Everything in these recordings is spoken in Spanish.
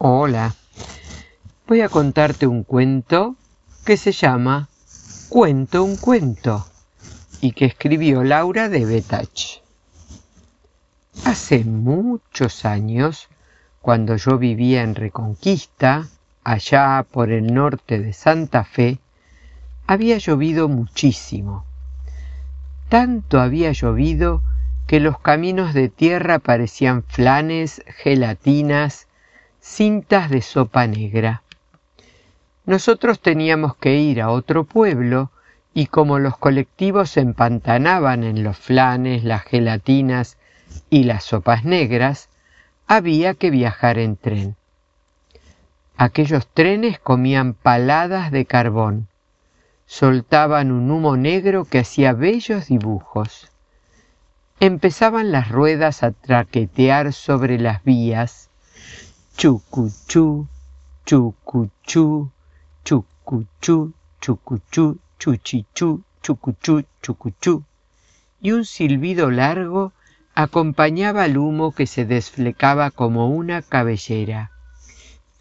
Hola, voy a contarte un cuento que se llama Cuento un cuento y que escribió Laura de Betach. Hace muchos años, cuando yo vivía en Reconquista, allá por el norte de Santa Fe, había llovido muchísimo. Tanto había llovido que los caminos de tierra parecían flanes, gelatinas, cintas de sopa negra. Nosotros teníamos que ir a otro pueblo y como los colectivos se empantanaban en los flanes, las gelatinas y las sopas negras, había que viajar en tren. Aquellos trenes comían paladas de carbón, soltaban un humo negro que hacía bellos dibujos. Empezaban las ruedas a traquetear sobre las vías. Chucuchú, chucuchú, chucuchú, chucuchú, chuchichú, chucuchú, chucuchú. Y un silbido largo acompañaba al humo que se desflecaba como una cabellera.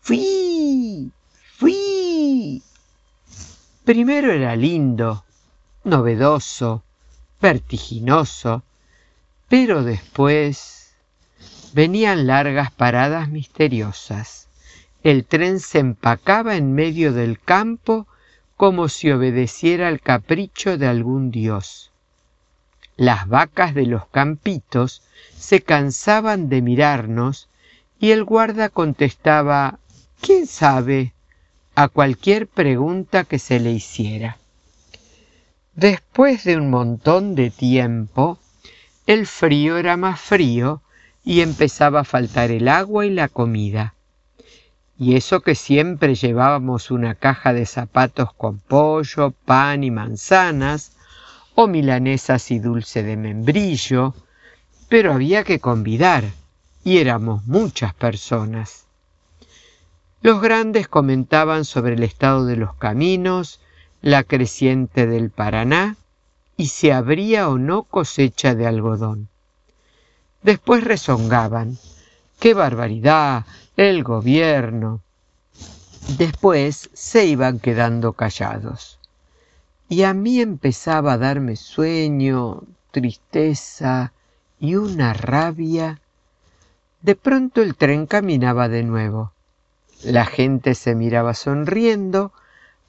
¡Fui! ¡Fui! Primero era lindo, novedoso, vertiginoso, pero después venían largas paradas misteriosas. El tren se empacaba en medio del campo como si obedeciera al capricho de algún dios. Las vacas de los campitos se cansaban de mirarnos y el guarda contestaba ¿Quién sabe? a cualquier pregunta que se le hiciera. Después de un montón de tiempo, el frío era más frío y empezaba a faltar el agua y la comida. Y eso que siempre llevábamos una caja de zapatos con pollo, pan y manzanas, o milanesas y dulce de membrillo, pero había que convidar, y éramos muchas personas. Los grandes comentaban sobre el estado de los caminos, la creciente del Paraná, y si habría o no cosecha de algodón. Después rezongaban. ¡Qué barbaridad! El gobierno. Después se iban quedando callados. Y a mí empezaba a darme sueño, tristeza y una rabia. De pronto el tren caminaba de nuevo. La gente se miraba sonriendo,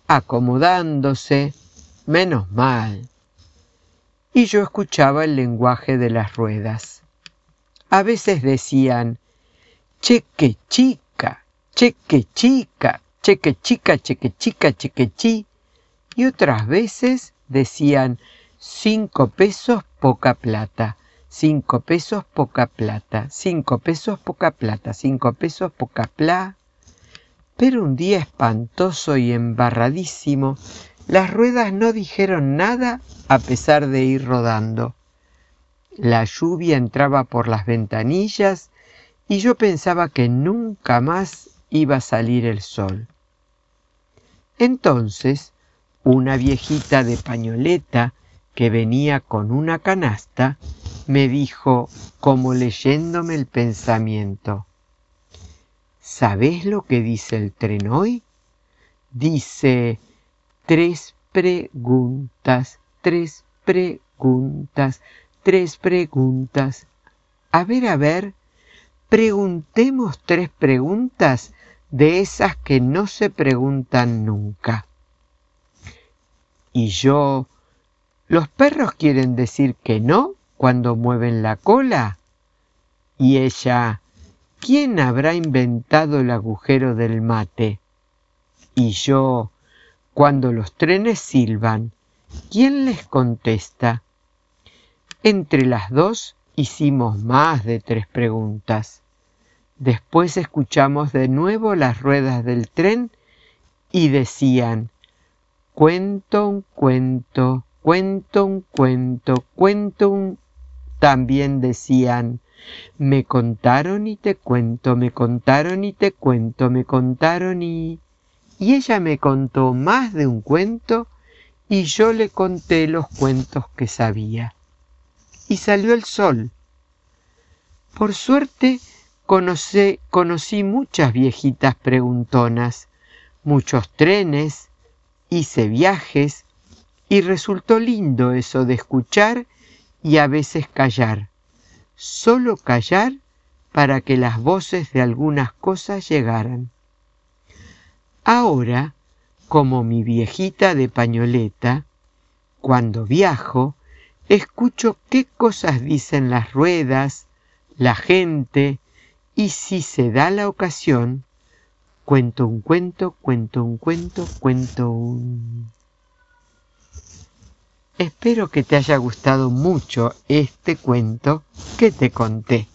acomodándose, menos mal y yo escuchaba el lenguaje de las ruedas. A veces decían, cheque chica, cheque chica, cheque chica, cheque chica, cheque chi, y otras veces decían, cinco pesos, poca plata, cinco pesos, poca plata, cinco pesos, poca plata, cinco pesos, poca plata. Pero un día espantoso y embarradísimo, las ruedas no dijeron nada a pesar de ir rodando. La lluvia entraba por las ventanillas y yo pensaba que nunca más iba a salir el sol. Entonces, una viejita de pañoleta que venía con una canasta me dijo, como leyéndome el pensamiento, ¿Sabes lo que dice el tren hoy? Dice, tres preguntas, tres preguntas, tres preguntas. A ver, a ver, preguntemos tres preguntas de esas que no se preguntan nunca. Y yo, ¿los perros quieren decir que no cuando mueven la cola? Y ella, ¿quién habrá inventado el agujero del mate? Y yo, cuando los trenes silban, ¿quién les contesta? Entre las dos hicimos más de tres preguntas. Después escuchamos de nuevo las ruedas del tren y decían, cuento un cuento, cuento un cuento, cuento un... También decían, me contaron y te cuento, me contaron y te cuento, me contaron y y ella me contó más de un cuento y yo le conté los cuentos que sabía. Y salió el sol. Por suerte conocí muchas viejitas preguntonas, muchos trenes, hice viajes y resultó lindo eso de escuchar y a veces callar. Solo callar para que las voces de algunas cosas llegaran. Ahora, como mi viejita de pañoleta, cuando viajo, escucho qué cosas dicen las ruedas, la gente, y si se da la ocasión, cuento un cuento, cuento un cuento, cuento un... Espero que te haya gustado mucho este cuento que te conté.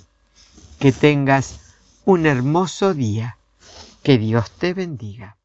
Que tengas un hermoso día. Que Dios te bendiga.